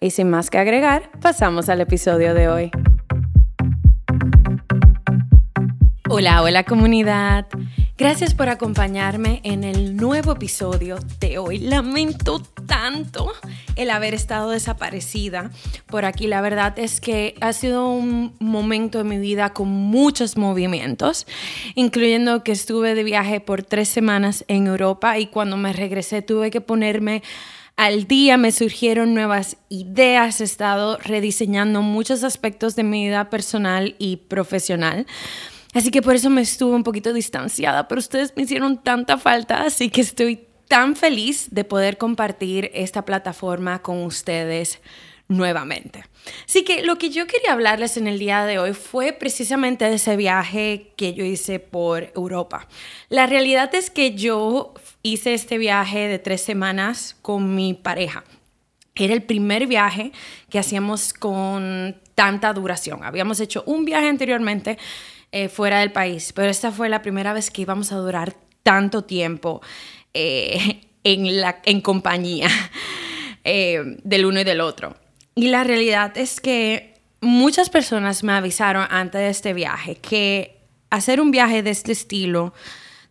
Y sin más que agregar, pasamos al episodio de hoy. Hola, hola comunidad. Gracias por acompañarme en el nuevo episodio de hoy. Lamento tanto el haber estado desaparecida por aquí. La verdad es que ha sido un momento en mi vida con muchos movimientos, incluyendo que estuve de viaje por tres semanas en Europa y cuando me regresé tuve que ponerme al día me surgieron nuevas ideas, he estado rediseñando muchos aspectos de mi vida personal y profesional. Así que por eso me estuve un poquito distanciada, pero ustedes me hicieron tanta falta, así que estoy tan feliz de poder compartir esta plataforma con ustedes nuevamente. Así que lo que yo quería hablarles en el día de hoy fue precisamente de ese viaje que yo hice por Europa. La realidad es que yo hice este viaje de tres semanas con mi pareja. Era el primer viaje que hacíamos con tanta duración. Habíamos hecho un viaje anteriormente eh, fuera del país, pero esta fue la primera vez que íbamos a durar tanto tiempo eh, en, la, en compañía eh, del uno y del otro. Y la realidad es que muchas personas me avisaron antes de este viaje que hacer un viaje de este estilo,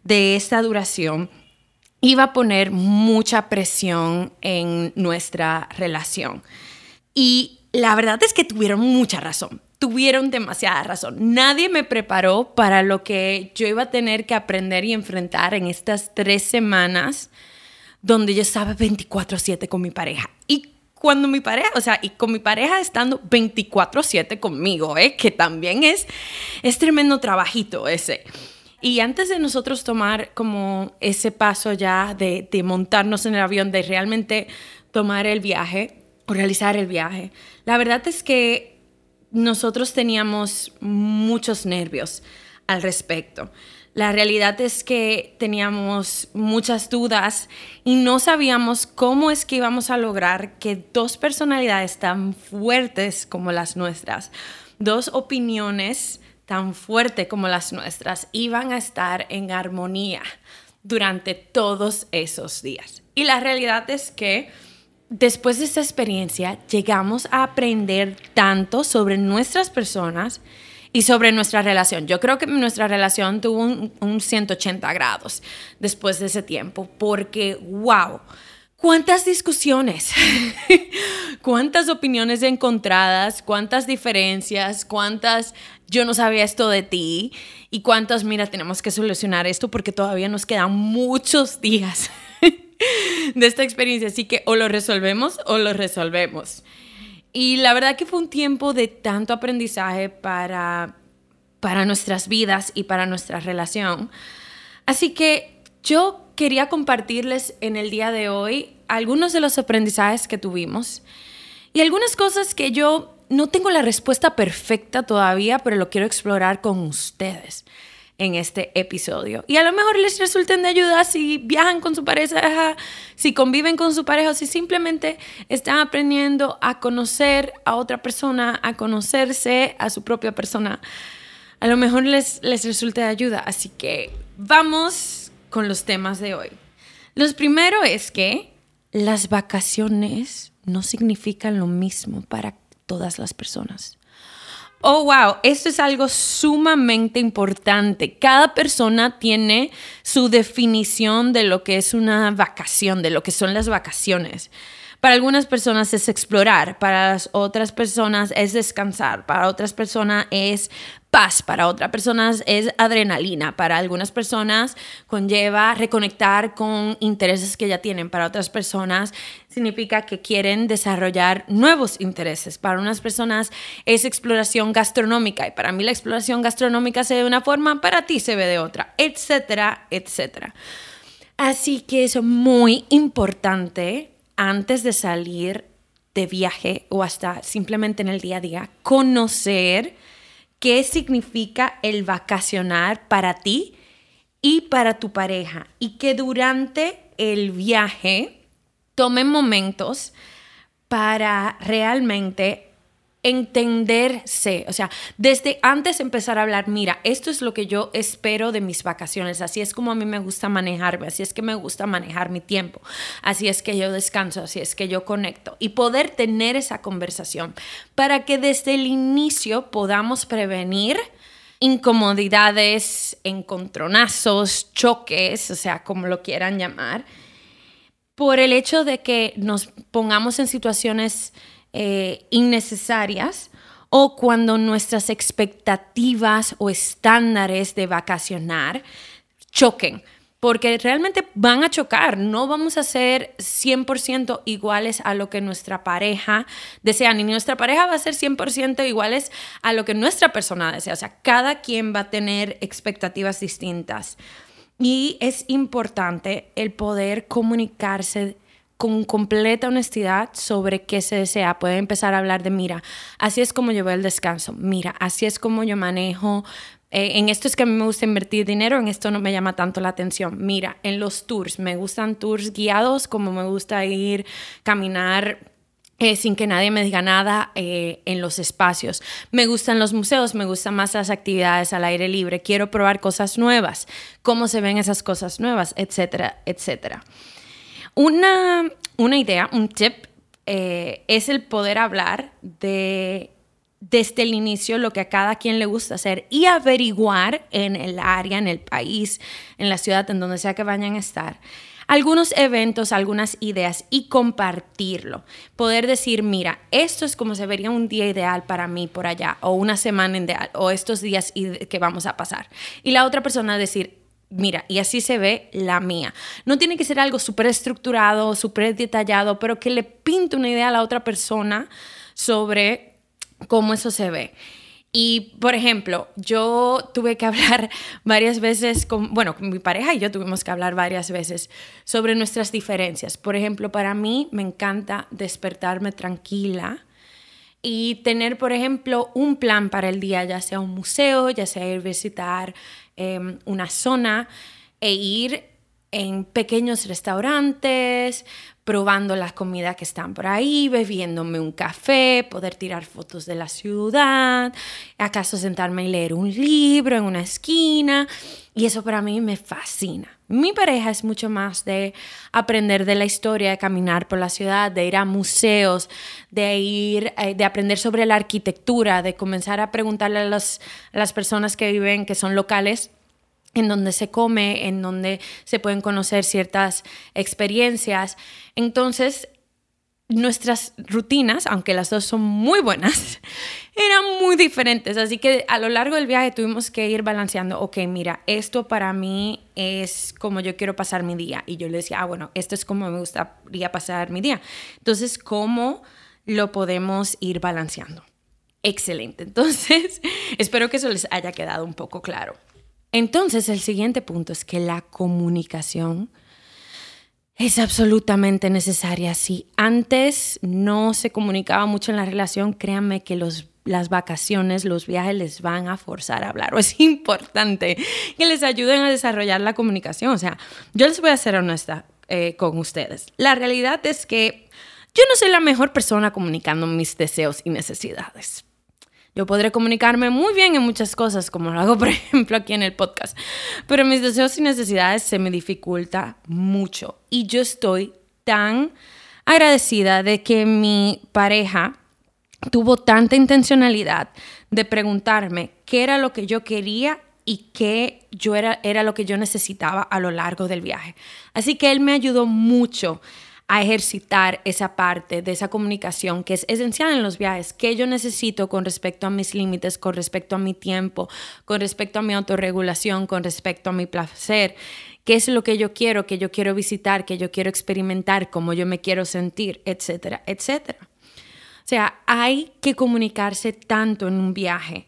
de esta duración, iba a poner mucha presión en nuestra relación. Y la verdad es que tuvieron mucha razón, tuvieron demasiada razón. Nadie me preparó para lo que yo iba a tener que aprender y enfrentar en estas tres semanas donde yo estaba 24/7 con mi pareja. Y cuando mi pareja, o sea, y con mi pareja estando 24/7 conmigo, ¿eh? que también es, es tremendo trabajito ese. Y antes de nosotros tomar como ese paso ya de, de montarnos en el avión, de realmente tomar el viaje o realizar el viaje, la verdad es que nosotros teníamos muchos nervios al respecto. La realidad es que teníamos muchas dudas y no sabíamos cómo es que íbamos a lograr que dos personalidades tan fuertes como las nuestras, dos opiniones tan fuertes como las nuestras, iban a estar en armonía durante todos esos días. Y la realidad es que después de esta experiencia llegamos a aprender tanto sobre nuestras personas y sobre nuestra relación. Yo creo que nuestra relación tuvo un, 180 grados después de ese tiempo, porque, wow, cuántas discusiones, cuántas opiniones encontradas, cuántas diferencias, cuántas yo no sabía esto de ti y cuántas, mira, tenemos que solucionar esto porque todavía nos quedan muchos días de esta experiencia, así que o lo resolvemos o lo resolvemos. Y la verdad que fue un tiempo de tanto aprendizaje para, para nuestras vidas y para nuestra relación. Así que yo quería compartirles en el día de hoy algunos de los aprendizajes que tuvimos y algunas cosas que yo no tengo la respuesta perfecta todavía, pero lo quiero explorar con ustedes en este episodio. Y a lo mejor les resulten de ayuda si viajan con su pareja, si conviven con su pareja o si simplemente están aprendiendo a conocer a otra persona, a conocerse a su propia persona. A lo mejor les, les resulte de ayuda. Así que vamos con los temas de hoy. Los primero es que las vacaciones no significan lo mismo para todas las personas. Oh, wow, esto es algo sumamente importante. Cada persona tiene su definición de lo que es una vacación, de lo que son las vacaciones. Para algunas personas es explorar, para otras personas es descansar, para otras personas es paz, para otras personas es adrenalina, para algunas personas conlleva reconectar con intereses que ya tienen, para otras personas significa que quieren desarrollar nuevos intereses, para unas personas es exploración gastronómica y para mí la exploración gastronómica se ve de una forma, para ti se ve de otra, etcétera, etcétera. Así que es muy importante antes de salir de viaje o hasta simplemente en el día a día, conocer qué significa el vacacionar para ti y para tu pareja. Y que durante el viaje tomen momentos para realmente entenderse, o sea, desde antes empezar a hablar, mira, esto es lo que yo espero de mis vacaciones, así es como a mí me gusta manejarme, así es que me gusta manejar mi tiempo, así es que yo descanso, así es que yo conecto. Y poder tener esa conversación para que desde el inicio podamos prevenir incomodidades, encontronazos, choques, o sea, como lo quieran llamar, por el hecho de que nos pongamos en situaciones eh, innecesarias o cuando nuestras expectativas o estándares de vacacionar choquen, porque realmente van a chocar, no vamos a ser 100% iguales a lo que nuestra pareja desea, ni nuestra pareja va a ser 100% iguales a lo que nuestra persona desea, o sea, cada quien va a tener expectativas distintas. Y es importante el poder comunicarse con completa honestidad sobre qué se desea. Puede empezar a hablar de, mira, así es como yo veo el descanso, mira, así es como yo manejo. Eh, en esto es que a mí me gusta invertir dinero, en esto no me llama tanto la atención. Mira, en los tours, me gustan tours guiados, como me gusta ir, caminar eh, sin que nadie me diga nada eh, en los espacios. Me gustan los museos, me gustan más las actividades al aire libre, quiero probar cosas nuevas, cómo se ven esas cosas nuevas, etcétera, etcétera. Una, idea, un tip, eh, es el poder hablar de desde el inicio lo que a cada quien le gusta hacer y averiguar en el área, en el país, en la ciudad, en donde sea que vayan a estar, algunos eventos, algunas ideas y compartirlo. Poder decir, mira, esto es como se vería un día ideal para mí por allá, o una semana ideal, o estos días que vamos a pasar. Y la otra persona decir, mira, y así se ve la mía. No tiene que ser algo súper estructurado, súper detallado, pero que le pinte una idea a la otra persona sobre cómo eso se ve. Y, por ejemplo, yo tuve que hablar varias veces con, bueno, con mi pareja y yo tuvimos que hablar varias veces sobre nuestras diferencias. Por ejemplo, para mí me encanta despertarme tranquila y tener, por ejemplo, un plan para el día, ya sea un museo, ya sea ir a visitar Em, una zona e ir en pequeños restaurantes, probando las comidas que están por ahí, bebiéndome un café, poder tirar fotos de la ciudad, acaso sentarme y leer un libro en una esquina. Y eso para mí me fascina. Mi pareja es mucho más de aprender de la historia, de caminar por la ciudad, de ir a museos, de ir, eh, de aprender sobre la arquitectura, de comenzar a preguntarle a, a las personas que viven, que son locales, en donde se come, en donde se pueden conocer ciertas experiencias. Entonces, nuestras rutinas, aunque las dos son muy buenas, eran muy diferentes. Así que a lo largo del viaje tuvimos que ir balanceando, ok, mira, esto para mí es como yo quiero pasar mi día. Y yo le decía, ah, bueno, esto es como me gustaría pasar mi día. Entonces, ¿cómo lo podemos ir balanceando? Excelente. Entonces, espero que eso les haya quedado un poco claro. Entonces, el siguiente punto es que la comunicación es absolutamente necesaria. Si antes no se comunicaba mucho en la relación, créanme que los, las vacaciones, los viajes les van a forzar a hablar. O es importante que les ayuden a desarrollar la comunicación. O sea, yo les voy a ser honesta eh, con ustedes. La realidad es que yo no soy la mejor persona comunicando mis deseos y necesidades. Yo podré comunicarme muy bien en muchas cosas, como lo hago, por ejemplo, aquí en el podcast, pero mis deseos y necesidades se me dificulta mucho. Y yo estoy tan agradecida de que mi pareja tuvo tanta intencionalidad de preguntarme qué era lo que yo quería y qué yo era, era lo que yo necesitaba a lo largo del viaje. Así que él me ayudó mucho a ejercitar esa parte de esa comunicación que es esencial en los viajes, qué yo necesito con respecto a mis límites, con respecto a mi tiempo, con respecto a mi autorregulación, con respecto a mi placer, qué es lo que yo quiero, que yo quiero visitar, que yo quiero experimentar, cómo yo me quiero sentir, etcétera, etcétera. O sea, hay que comunicarse tanto en un viaje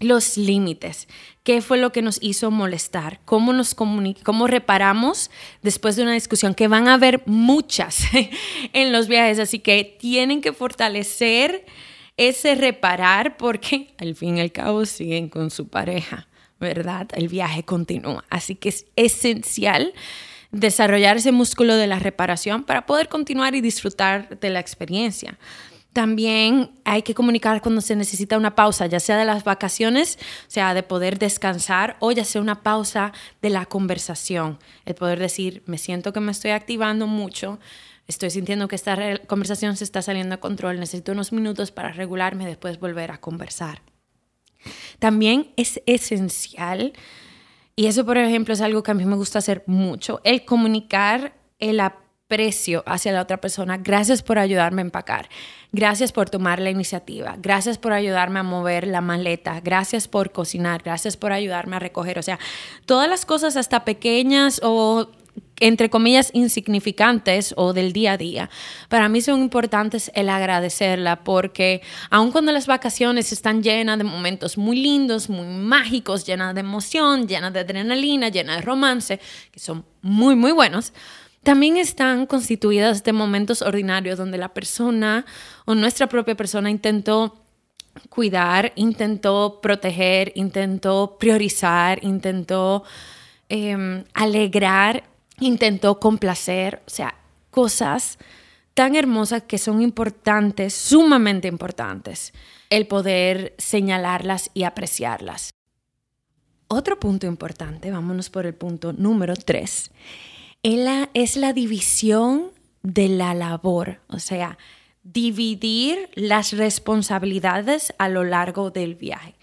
los límites, qué fue lo que nos hizo molestar, cómo nos cómo reparamos después de una discusión, que van a haber muchas en los viajes, así que tienen que fortalecer ese reparar porque al fin y al cabo siguen con su pareja, ¿verdad? El viaje continúa, así que es esencial desarrollar ese músculo de la reparación para poder continuar y disfrutar de la experiencia. También hay que comunicar cuando se necesita una pausa, ya sea de las vacaciones, o sea, de poder descansar, o ya sea una pausa de la conversación. El poder decir, me siento que me estoy activando mucho, estoy sintiendo que esta conversación se está saliendo a control, necesito unos minutos para regularme, después volver a conversar. También es esencial, y eso por ejemplo es algo que a mí me gusta hacer mucho, el comunicar el apoyo precio hacia la otra persona. Gracias por ayudarme a empacar. Gracias por tomar la iniciativa. Gracias por ayudarme a mover la maleta. Gracias por cocinar. Gracias por ayudarme a recoger. O sea, todas las cosas hasta pequeñas o entre comillas insignificantes o del día a día, para mí son importantes el agradecerla porque aun cuando las vacaciones están llenas de momentos muy lindos, muy mágicos, llenas de emoción, llenas de adrenalina, llenas de romance, que son muy, muy buenos, también están constituidas de momentos ordinarios donde la persona o nuestra propia persona intentó cuidar, intentó proteger, intentó priorizar, intentó em, alegrar, intentó complacer, o sea, cosas tan hermosas que son importantes, sumamente importantes, el poder señalarlas y apreciarlas. Otro punto importante, vámonos por el punto número tres, es la división de la labor, o sea, dividir las responsabilidades a lo largo del viaje.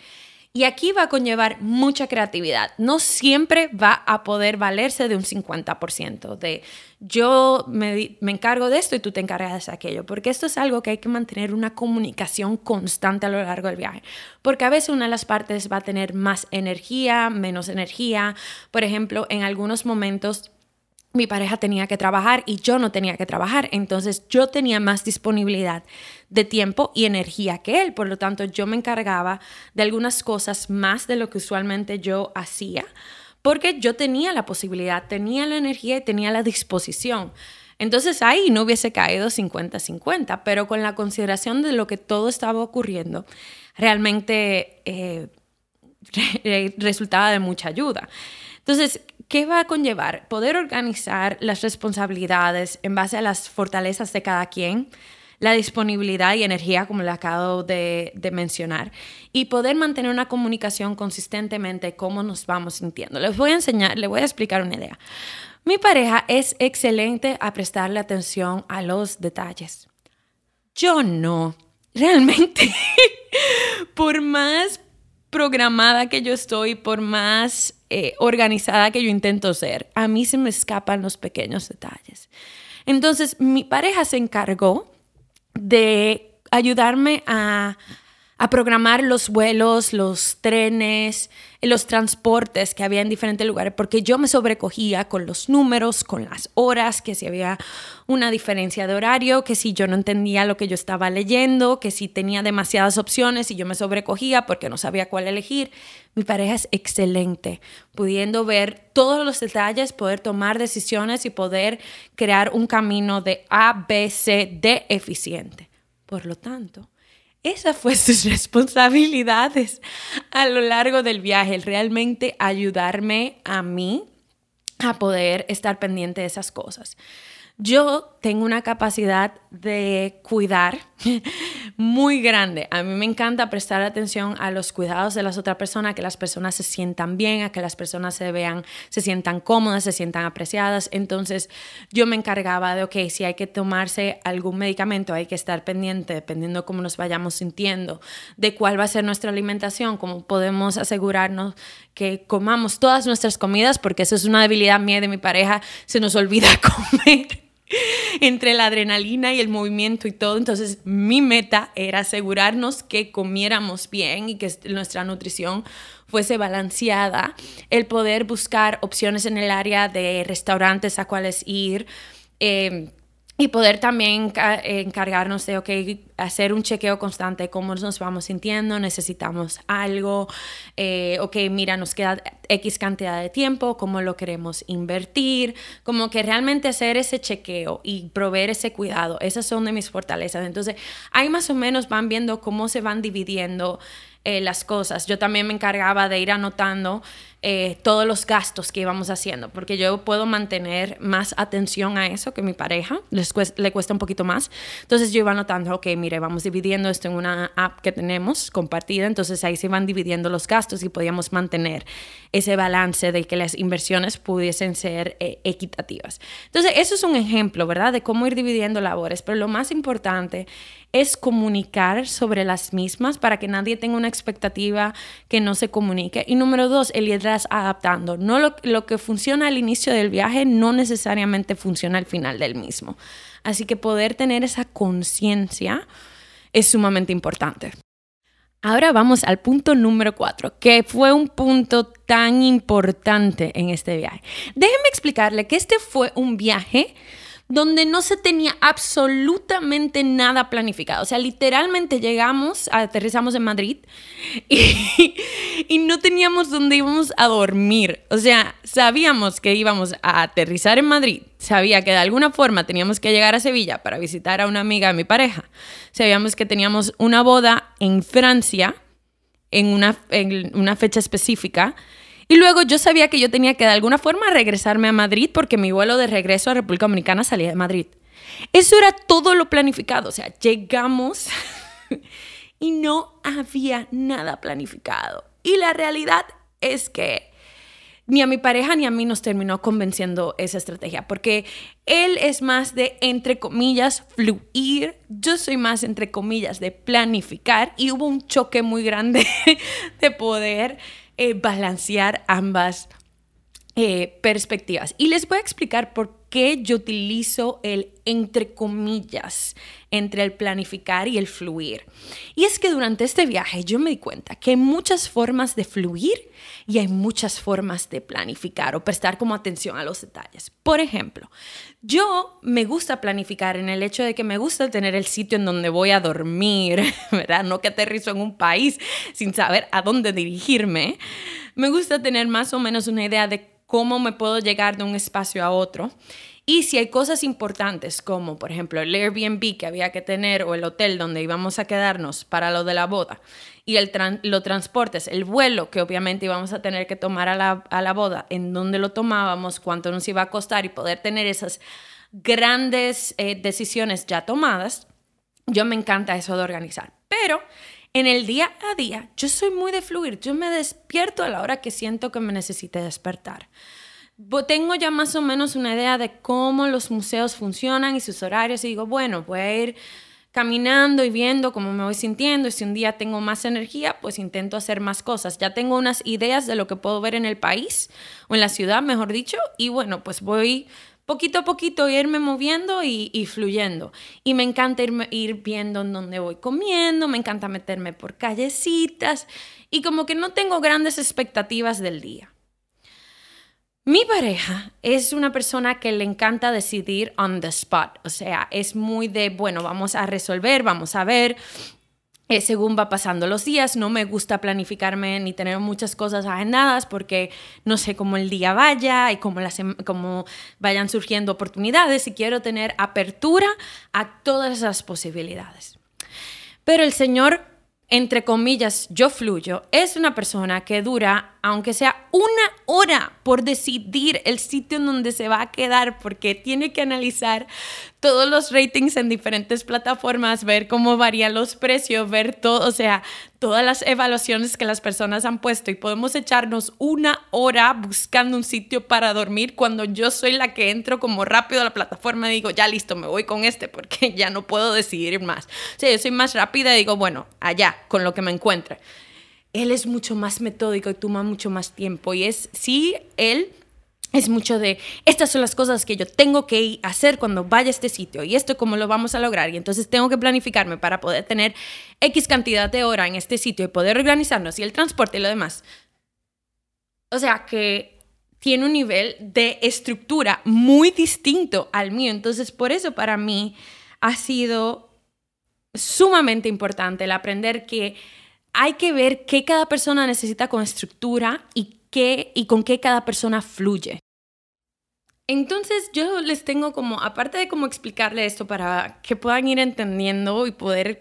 Y aquí va a conllevar mucha creatividad. No siempre va a poder valerse de un 50%, de yo me, encargo de esto y tú te encargas de aquello, porque esto es algo que hay que mantener una comunicación constante a lo largo del viaje, porque a veces una de las partes va a tener más energía, menos energía. Por ejemplo, en algunos momentos mi pareja tenía que trabajar y yo no tenía que trabajar. Entonces yo tenía más disponibilidad de tiempo y energía que él. Por lo tanto, yo me encargaba de algunas cosas más de lo que usualmente yo hacía, porque yo tenía la posibilidad, tenía la energía y tenía la disposición. Entonces ahí no hubiese caído 50-50, pero con la consideración de lo que todo estaba ocurriendo, realmente eh, resultaba de mucha ayuda. Entonces, ¿Qué va a conllevar? Poder organizar las responsabilidades en base a las fortalezas de cada quien, la disponibilidad y energía, como le acabo de, mencionar, y poder mantener una comunicación consistentemente cómo nos vamos sintiendo. Les voy a enseñar, les voy a explicar una idea. Mi pareja es excelente a prestarle atención a los detalles. Yo no. Realmente, por más programada que yo estoy, por más eh, organizada que yo intento ser, a mí se me escapan los pequeños detalles. Entonces, mi pareja se encargó de ayudarme a a programar los vuelos, los trenes, los transportes que había en diferentes lugares, porque yo me sobrecogía con los números, con las horas, que si había una diferencia de horario, que si yo no entendía lo que yo estaba leyendo, que si tenía demasiadas opciones y yo me sobrecogía porque no sabía cuál elegir. Mi pareja es excelente, pudiendo ver todos los detalles, poder tomar decisiones y poder crear un camino de A, B, C, D eficiente. Por lo tanto, esa fue sus responsabilidades a lo largo del viaje, el realmente ayudarme a mí a poder estar pendiente de esas cosas. Yo tengo una capacidad de cuidar muy grande. A mí me encanta prestar atención a los cuidados de las otras personas, que las personas se sientan bien, a que las personas se vean, se sientan cómodas, se sientan apreciadas. Entonces yo me encargaba de, ok, si hay que tomarse algún medicamento, hay que estar pendiente, dependiendo de cómo nos vayamos sintiendo, de cuál va a ser nuestra alimentación, cómo podemos asegurarnos que comamos todas nuestras comidas, porque eso es una debilidad mía de mi pareja, se nos olvida comer entre la adrenalina y el movimiento y todo. Entonces mi meta era asegurarnos que comiéramos bien y que nuestra nutrición fuese balanceada, el poder buscar opciones en el área de restaurantes a cuales ir. Eh, y poder también encargarnos de, ok, hacer un chequeo constante cómo nos vamos sintiendo, necesitamos algo, eh, ok, mira, nos queda X cantidad de tiempo, cómo lo queremos invertir, como que realmente hacer ese chequeo y proveer ese cuidado, esas son de mis fortalezas. Entonces, ahí más o menos van viendo cómo se van dividiendo eh, las cosas. Yo también me encargaba de ir anotando eh, todos los gastos que íbamos haciendo, porque yo puedo mantener más atención a eso que mi pareja, les le cuesta un poquito más. Entonces yo iba anotando, ok, mire, vamos dividiendo esto en una app que tenemos compartida, entonces ahí se van dividiendo los gastos y podíamos mantener ese balance de que las inversiones pudiesen ser eh, equitativas. Entonces eso es un ejemplo, ¿verdad? De cómo ir dividiendo labores, pero lo más importante es comunicar sobre las mismas para que nadie tenga una expectativa que no se comunique. Y número dos, el irlas adaptando. No lo, lo que funciona al inicio del viaje no necesariamente funciona al final del mismo. Así que poder tener esa conciencia es sumamente importante. Ahora vamos al punto número cuatro, que fue un punto tan importante en este viaje. Déjenme explicarle que este fue un viaje donde no se tenía absolutamente nada planificado. O sea, literalmente llegamos, aterrizamos en Madrid y, no teníamos dónde íbamos a dormir. O sea, sabíamos que íbamos a aterrizar en Madrid, sabía que de alguna forma teníamos que llegar a Sevilla para visitar a una amiga de mi pareja, sabíamos que teníamos una boda en Francia en una, en una fecha específica y luego yo sabía que yo tenía que de alguna forma regresarme a Madrid porque mi vuelo de regreso a República Dominicana salía de Madrid. Eso era todo lo planificado. O sea, llegamos y no había nada planificado. Y la realidad es que ni a mi pareja ni a mí nos terminó convenciendo esa estrategia, porque él es más de, entre comillas, fluir, yo soy más, entre comillas, de planificar y hubo un choque muy grande de poder eh, balancear ambas eh, perspectivas. Y les voy a explicar por qué yo utilizo el entre comillas entre el planificar y el fluir. Y es que durante este viaje yo me di cuenta que hay muchas formas de fluir y hay muchas formas de planificar o prestar como atención a los detalles. Por ejemplo, yo me gusta planificar en el hecho de que me gusta tener el sitio en donde voy a dormir, ¿verdad? No que aterrizo en un país sin saber a dónde dirigirme. Me gusta tener más o menos una idea de cómo me puedo llegar de un espacio a otro. Y si hay cosas importantes como, por ejemplo, el Airbnb que había que tener o el hotel donde íbamos a quedarnos para lo de la boda y el los transportes, el vuelo que obviamente íbamos a tener que tomar a la, boda, en dónde lo tomábamos, cuánto nos iba a costar y poder tener esas grandes eh, decisiones ya tomadas, yo me encanta eso de organizar. Pero en el día a día, yo soy muy de fluir. Yo me despierto a la hora que siento que me necesite despertar. Tengo ya más o menos una idea de cómo los museos funcionan y sus horarios y digo, bueno, voy a ir caminando y viendo cómo me voy sintiendo y si un día tengo más energía, pues intento hacer más cosas. Ya tengo unas ideas de lo que puedo ver en el país o en la ciudad, mejor dicho, y bueno, pues voy poquito a poquito irme moviendo y, fluyendo. Y me encanta ir viendo en dónde voy comiendo, me encanta meterme por callecitas y como que no tengo grandes expectativas del día. Mi pareja es una persona que le encanta decidir on the spot, o sea, es muy de, bueno, vamos a resolver, vamos a ver, eh, según va pasando los días. No me gusta planificarme ni tener muchas cosas agendadas porque no sé cómo el día vaya y cómo, las, cómo vayan surgiendo oportunidades y quiero tener apertura a todas esas posibilidades. Pero el Señor entre comillas, yo fluyo, es una persona que dura, aunque sea una hora por decidir el sitio en donde se va a quedar, porque tiene que analizar todos los ratings en diferentes plataformas, ver cómo varían los precios, ver todo, o sea, todas las evaluaciones que las personas han puesto y podemos echarnos una hora buscando un sitio para dormir cuando yo soy la que entro como rápido a la plataforma y digo, ya listo, me voy con este porque ya no puedo decidir más. O sea, yo soy más rápida y digo, bueno, allá con lo que me encuentre. Él es mucho más metódico y toma mucho más tiempo. Y es, sí, él es mucho de, estas son las cosas que yo tengo que hacer cuando vaya a este sitio y esto cómo lo vamos a lograr. Y entonces tengo que planificarme para poder tener X cantidad de hora en este sitio y poder organizarnos y el transporte y lo demás. O sea que tiene un nivel de estructura muy distinto al mío. Entonces por eso para mí ha sido sumamente importante el aprender que hay que ver qué cada persona necesita con estructura y, qué, y con qué cada persona fluye. Entonces yo les tengo como, aparte de cómo explicarle esto para que puedan ir entendiendo y poder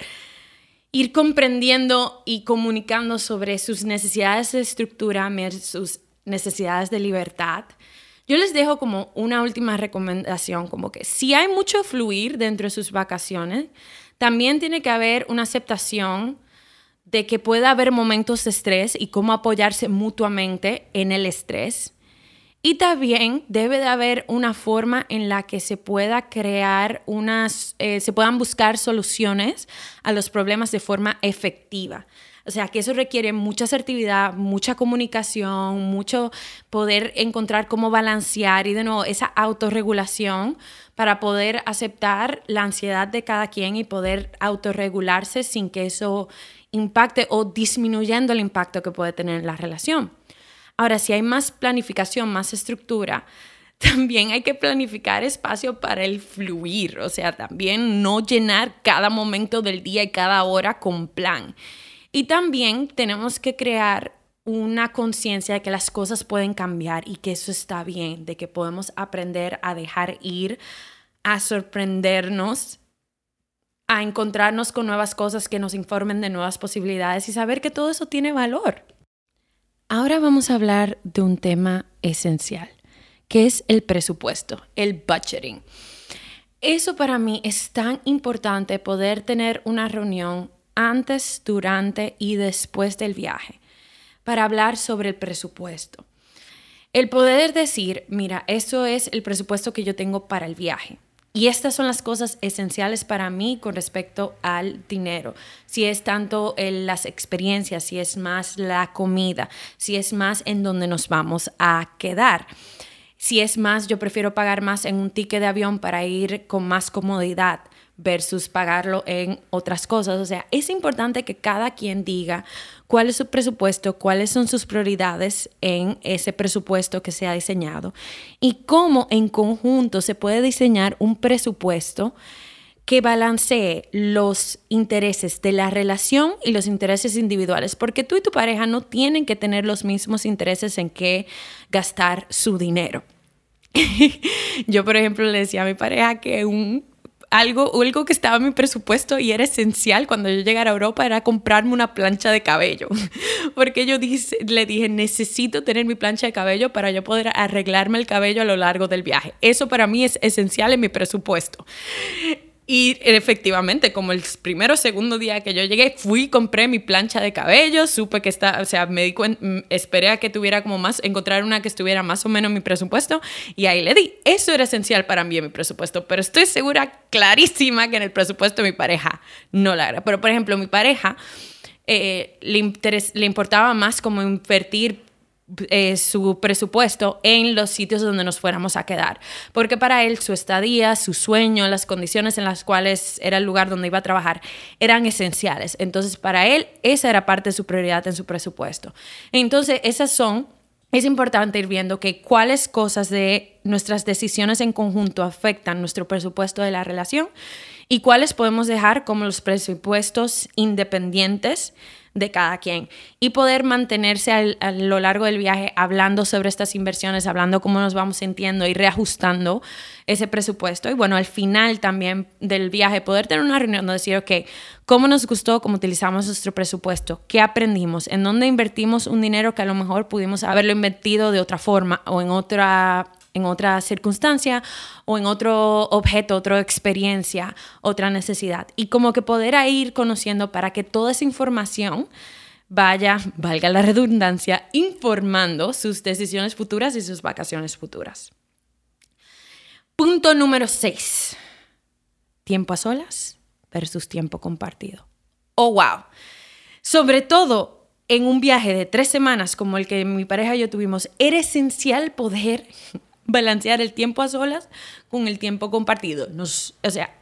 ir comprendiendo y comunicando sobre sus necesidades de estructura, sus necesidades de libertad, yo les dejo como una última recomendación, como que si hay mucho fluir dentro de sus vacaciones, también tiene que haber una aceptación de que pueda haber momentos de estrés y cómo apoyarse mutuamente en el estrés. Y también debe de haber una forma en la que se pueda crear unas, eh, se puedan buscar soluciones a los problemas de forma efectiva. O sea, que eso requiere mucha asertividad, mucha comunicación, mucho poder encontrar cómo balancear y de nuevo esa autorregulación para poder aceptar la ansiedad de cada quien y poder autorregularse sin que eso impacte o disminuyendo el impacto que puede tener en la relación. Ahora, si hay más planificación, más estructura, también hay que planificar espacio para el fluir, o sea, también no llenar cada momento del día y cada hora con plan. Y también tenemos que crear una conciencia de que las cosas pueden cambiar y que eso está bien, de que podemos aprender a dejar ir, a sorprendernos, a encontrarnos con nuevas cosas que nos informen de nuevas posibilidades y saber que todo eso tiene valor. Ahora vamos a hablar de un tema esencial, que es el presupuesto, el budgeting. Eso para mí es tan importante poder tener una reunión antes, durante y después del viaje para hablar sobre el presupuesto. El poder decir, mira, eso es el presupuesto que yo tengo para el viaje. Y estas son las cosas esenciales para mí con respecto al dinero. Si es tanto las experiencias, si es más la comida, si es más en donde nos vamos a quedar. Si es más, yo prefiero pagar más en un ticket de avión para ir con más comodidad versus pagarlo en otras cosas. O sea, es importante que cada quien diga cuál es su presupuesto, cuáles son sus prioridades en ese presupuesto que se ha diseñado y cómo en conjunto se puede diseñar un presupuesto que balancee los intereses de la relación y los intereses individuales, porque tú y tu pareja no tienen que tener los mismos intereses en qué gastar su dinero. Yo, por ejemplo, le decía a mi pareja que un algo, algo que estaba en mi presupuesto y era esencial cuando yo llegara a Europa era comprarme una plancha de cabello. Porque yo le dije, necesito tener mi plancha de cabello para yo poder arreglarme el cabello a lo largo del viaje. Eso para mí es esencial en mi presupuesto. Y efectivamente, como el primero o segundo día que yo llegué, fui, compré mi plancha de cabello, supe que está, o sea, me di mm, esperé a que tuviera como más, encontrar una que estuviera más o menos en mi presupuesto y ahí le di. Eso era esencial para mí en mi presupuesto, pero estoy segura, clarísima, que en el presupuesto de mi pareja no la era. Pero, por ejemplo, mi pareja eh, le, le importaba más como invertir eh, su presupuesto en los sitios donde nos fuéramos a quedar. Porque para él su estadía, su sueño, las condiciones en las cuales era el lugar donde iba a trabajar eran esenciales. Entonces para él esa era parte de su prioridad en su presupuesto. Entonces esas son es importante ir viendo que cuáles cosas de nuestras decisiones en conjunto afectan nuestro presupuesto de la relación y cuáles podemos dejar como los presupuestos independientes de cada quien y poder mantenerse a lo largo del viaje hablando sobre estas inversiones, hablando cómo nos vamos sintiendo y reajustando ese presupuesto. Y bueno, al final también del viaje, poder tener una reunión donde decir, ok, ¿cómo nos gustó cómo utilizamos nuestro presupuesto? ¿Qué aprendimos? ¿En dónde invertimos un dinero que a lo mejor pudimos haberlo invertido de otra forma o en otra en otra circunstancia o en otro objeto, otra experiencia, otra necesidad. Y como que poder ir conociendo para que toda esa información vaya, valga la redundancia, informando sus decisiones futuras y sus vacaciones futuras. Punto número 6. Tiempo a solas versus tiempo compartido. Oh, wow. Sobre todo en un viaje de tres semanas como el que mi pareja y yo tuvimos, era esencial poder balancear el tiempo a solas con el tiempo compartido. Nos, o sea,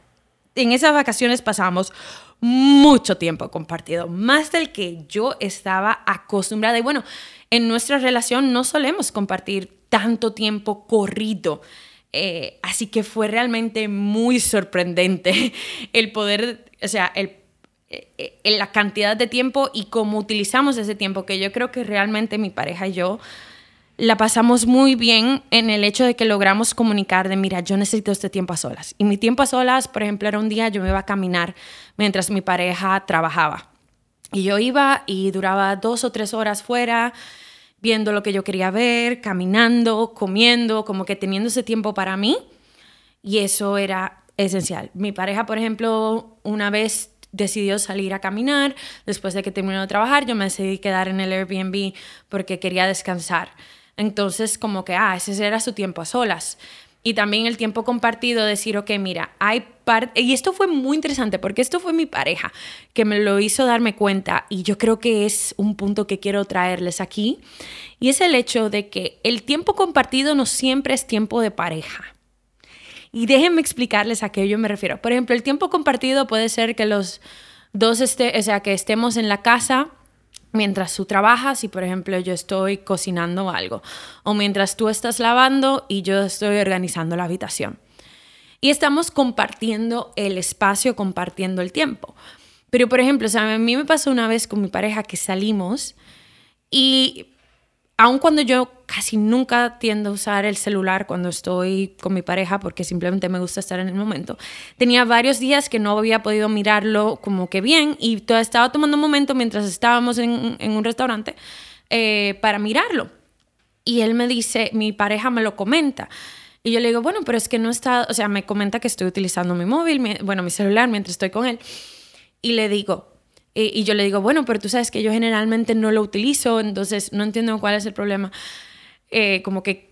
en esas vacaciones pasamos mucho tiempo compartido, más del que yo estaba acostumbrada. Y bueno, en nuestra relación no solemos compartir tanto tiempo corrido. Eh, así que fue realmente muy sorprendente el poder, o sea, el, eh, la cantidad de tiempo y cómo utilizamos ese tiempo, que yo creo que realmente mi pareja y yo la pasamos muy bien en el hecho de que logramos comunicar de, mira, yo necesito este tiempo a solas. Y mi tiempo a solas, por ejemplo, era un día yo me iba a caminar mientras mi pareja trabajaba. Y yo iba y duraba dos o tres horas fuera, viendo lo que yo quería ver, caminando, comiendo, como que teniendo ese tiempo para mí. Y eso era esencial. Mi pareja, por ejemplo, una vez decidió salir a caminar después de que terminó de trabajar, yo me decidí quedar en el Airbnb porque quería descansar. Entonces, como que, ah, ese era su tiempo a solas. Y también el tiempo compartido, decir, ok, mira, hay parte, y esto fue muy interesante porque esto fue mi pareja que me lo hizo darme cuenta y yo creo que es un punto que quiero traerles aquí, y es el hecho de que el tiempo compartido no siempre es tiempo de pareja. Y déjenme explicarles a qué yo me refiero. Por ejemplo, el tiempo compartido puede ser que los dos, esté, o sea, que estemos en la casa mientras tú trabajas y, por ejemplo, yo estoy cocinando algo, o mientras tú estás lavando y yo estoy organizando la habitación. Y estamos compartiendo el espacio, compartiendo el tiempo. Pero, por ejemplo, a mí me pasó una vez con mi pareja que salimos y aun cuando yo casi nunca tiendo a usar el celular cuando estoy con mi pareja porque simplemente me gusta estar en el momento, tenía varios días que no había podido mirarlo como que bien y estaba tomando un momento mientras estábamos en, un restaurante eh, para mirarlo. Y él me dice, mi pareja me lo comenta. Y yo le digo, bueno, pero es que no está, o sea, me comenta que estoy utilizando mi móvil, bueno, mi celular mientras estoy con él. Y le digo, y, yo le digo, bueno, pero tú sabes que yo generalmente no lo utilizo, entonces no entiendo cuál es el problema. Eh, como que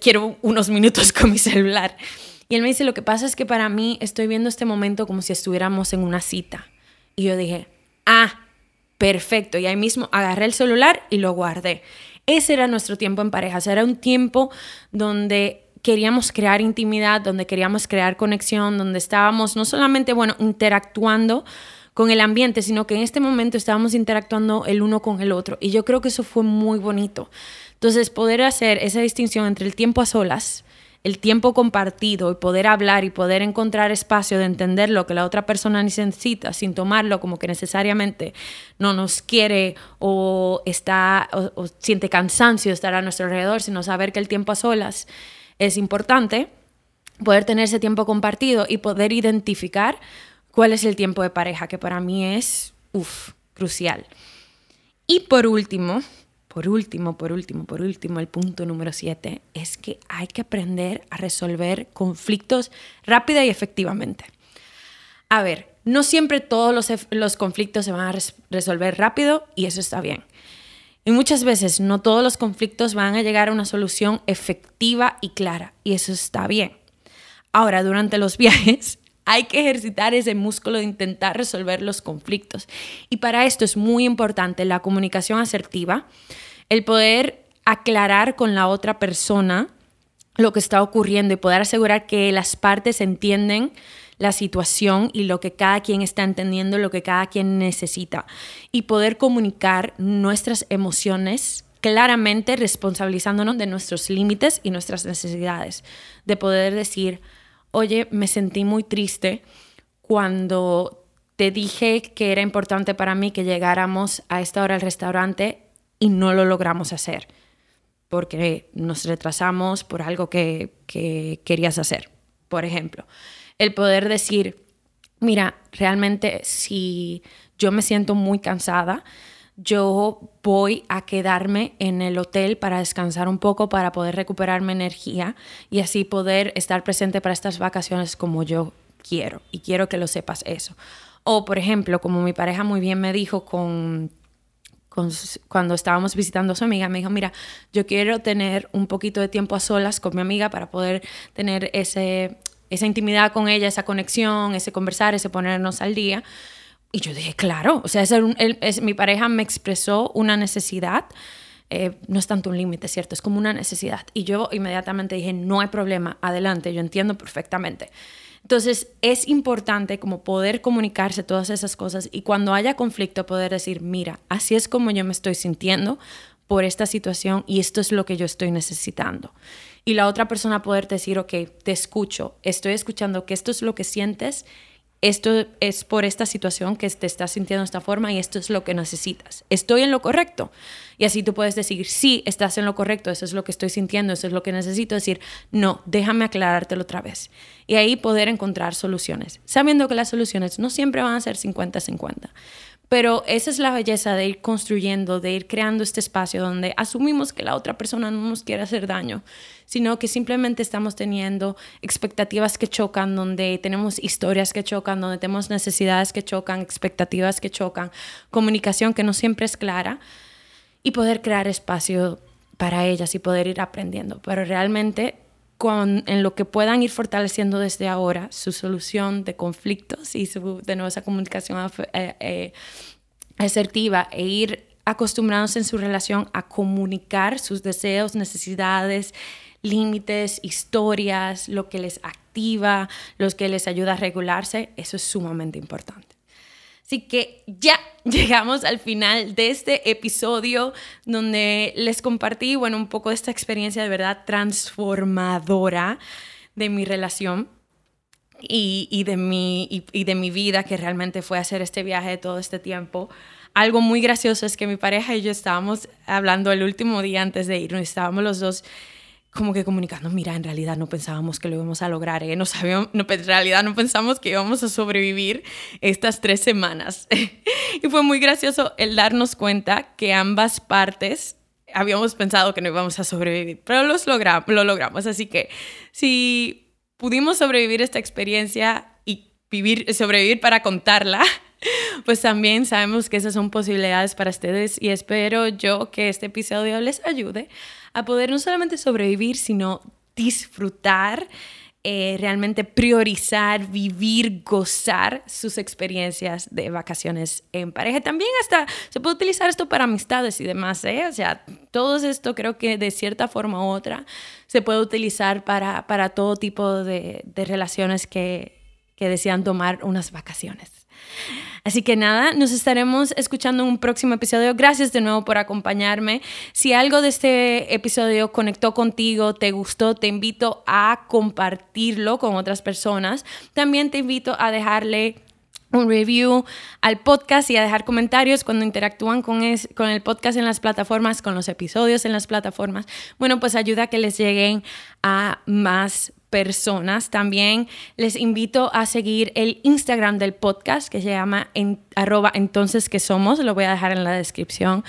quiero unos minutos con mi celular. Y él me dice, lo que pasa es que para mí estoy viendo este momento como si estuviéramos en una cita. Y yo dije, ah, perfecto. Y ahí mismo agarré el celular y lo guardé. Ese era nuestro tiempo en pareja. era un tiempo donde queríamos crear intimidad, donde queríamos crear conexión, donde estábamos no solamente, bueno, interactuando, con el ambiente, sino que en este momento estábamos interactuando el uno con el otro. Y yo creo que eso fue muy bonito. Entonces, poder hacer esa distinción entre el tiempo a solas, el tiempo compartido y poder hablar y poder encontrar espacio de entender lo que la otra persona necesita sin tomarlo como que necesariamente no nos quiere o está o, siente cansancio estar a nuestro alrededor, sino saber que el tiempo a solas es importante, poder tener ese tiempo compartido y poder identificar cuál es el tiempo de pareja, que para mí es, uff, crucial. Y por último, por último, por último, por último, el punto número siete es que hay que aprender a resolver conflictos rápida y efectivamente. A ver, no siempre todos los, los conflictos se van a resolver rápido y eso está bien. Y muchas veces no todos los conflictos van a llegar a una solución efectiva y clara y eso está bien. Ahora, durante los viajes hay que ejercitar ese músculo de intentar resolver los conflictos. Y para esto es muy importante la comunicación asertiva, el poder aclarar con la otra persona lo que está ocurriendo y poder asegurar que las partes entienden la situación y lo que cada quien está entendiendo, lo que cada quien necesita. Y poder comunicar nuestras emociones claramente responsabilizándonos de nuestros límites y nuestras necesidades. De poder decir, oye, me sentí muy triste cuando te dije que era importante para mí que llegáramos a esta hora al restaurante y no lo logramos hacer porque nos retrasamos por algo que, que querías hacer. Por ejemplo, el poder decir, mira, realmente si yo me siento muy cansada, yo voy a quedarme en el hotel para descansar un poco, para poder recuperarme energía y así poder estar presente para estas vacaciones como yo quiero. Y quiero que lo sepas eso. O, por ejemplo, como mi pareja muy bien me dijo con, cuando estábamos visitando a su amiga, me dijo, mira, yo quiero tener un poquito de tiempo a solas con mi amiga para poder tener ese, esa intimidad con ella, esa conexión, ese conversar, ese ponernos al día. Y yo dije, claro, o sea, es, mi pareja me expresó una necesidad. Eh, no es tanto un límite, ¿cierto? Es como una necesidad. Y yo inmediatamente dije, no hay problema, adelante, yo entiendo perfectamente. Entonces es importante como poder comunicarse todas esas cosas y cuando haya conflicto poder decir, mira, así es como yo me estoy sintiendo por esta situación y esto es lo que yo estoy necesitando. Y la otra persona poder decir, ok, te escucho, estoy escuchando que esto es lo que sientes esto es por esta situación que te estás sintiendo de esta forma y esto es lo que necesitas. ¿Estoy en lo correcto? Y así tú puedes decir, sí, estás en lo correcto, eso es lo que estoy sintiendo, eso es lo que necesito. Decir, no, déjame aclarártelo otra vez. Y ahí poder encontrar soluciones, sabiendo que las soluciones no siempre van a ser 50-50. Pero esa es la belleza de ir construyendo, de ir creando este espacio donde asumimos que la otra persona no nos quiere hacer daño, sino que simplemente estamos teniendo expectativas que chocan, donde tenemos historias que chocan, donde tenemos necesidades que chocan, expectativas que chocan, comunicación que no siempre es clara y poder crear espacio para ellas y poder ir aprendiendo. Pero realmente con, en lo que puedan ir fortaleciendo desde ahora su solución de conflictos y su, de nuevo esa comunicación eh, eh, asertiva e ir acostumbrándose en su relación a comunicar sus deseos, necesidades, límites, historias, lo que les activa, lo que les ayuda a regularse, eso es sumamente importante. Así que ya llegamos al final de este episodio donde les compartí, bueno, un poco de esta experiencia de verdad transformadora de mi relación y, de, mi, y, de mi vida, que realmente fue hacer este viaje de todo este tiempo. Algo muy gracioso es que mi pareja y yo estábamos hablando el último día antes de irnos, estábamos los dos como que comunicando, mira, en realidad no pensábamos que lo íbamos a lograr, ¿eh? no sabíamos, no, en realidad no pensamos que íbamos a sobrevivir estas tres semanas. y fue muy gracioso el darnos cuenta que ambas partes habíamos pensado que no íbamos a sobrevivir, pero los logramos, lo logramos. Así que si pudimos sobrevivir esta experiencia y vivir, sobrevivir para contarla, pues también sabemos que esas son posibilidades para ustedes y espero yo que este episodio les ayude a poder no solamente sobrevivir, sino disfrutar, eh, realmente priorizar, vivir, gozar sus experiencias de vacaciones en pareja. También hasta se puede utilizar esto para amistades y demás, ¿eh? O sea, todo esto creo que de cierta forma u otra se puede utilizar para, para todo tipo de, de relaciones que, que desean tomar unas vacaciones. Así que nada, nos estaremos escuchando en un próximo episodio. Gracias de nuevo por acompañarme. Si algo de este episodio conectó contigo, te gustó, te invito a compartirlo con otras personas. También te invito a dejarle un review al podcast y a dejar comentarios cuando interactúan con, con el podcast en las plataformas, con los episodios en las plataformas. Bueno, pues ayuda a que les lleguen a más personas. También les invito a seguir el Instagram del podcast que se llama en, arroba entonces que somos, lo voy a dejar en la descripción.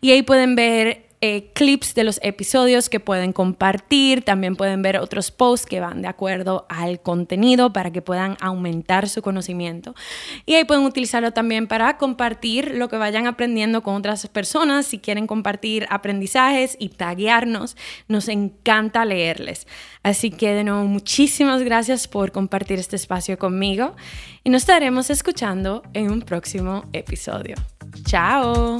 Y ahí pueden ver eh, clips de los episodios que pueden compartir, también pueden ver otros posts que van de acuerdo al contenido para que puedan aumentar su conocimiento. Y ahí pueden utilizarlo también para compartir lo que vayan aprendiendo con otras personas, si quieren compartir aprendizajes y taguearnos, nos encanta leerles. Así que de nuevo, muchísimas gracias por compartir este espacio conmigo y nos estaremos escuchando en un próximo episodio. Chao.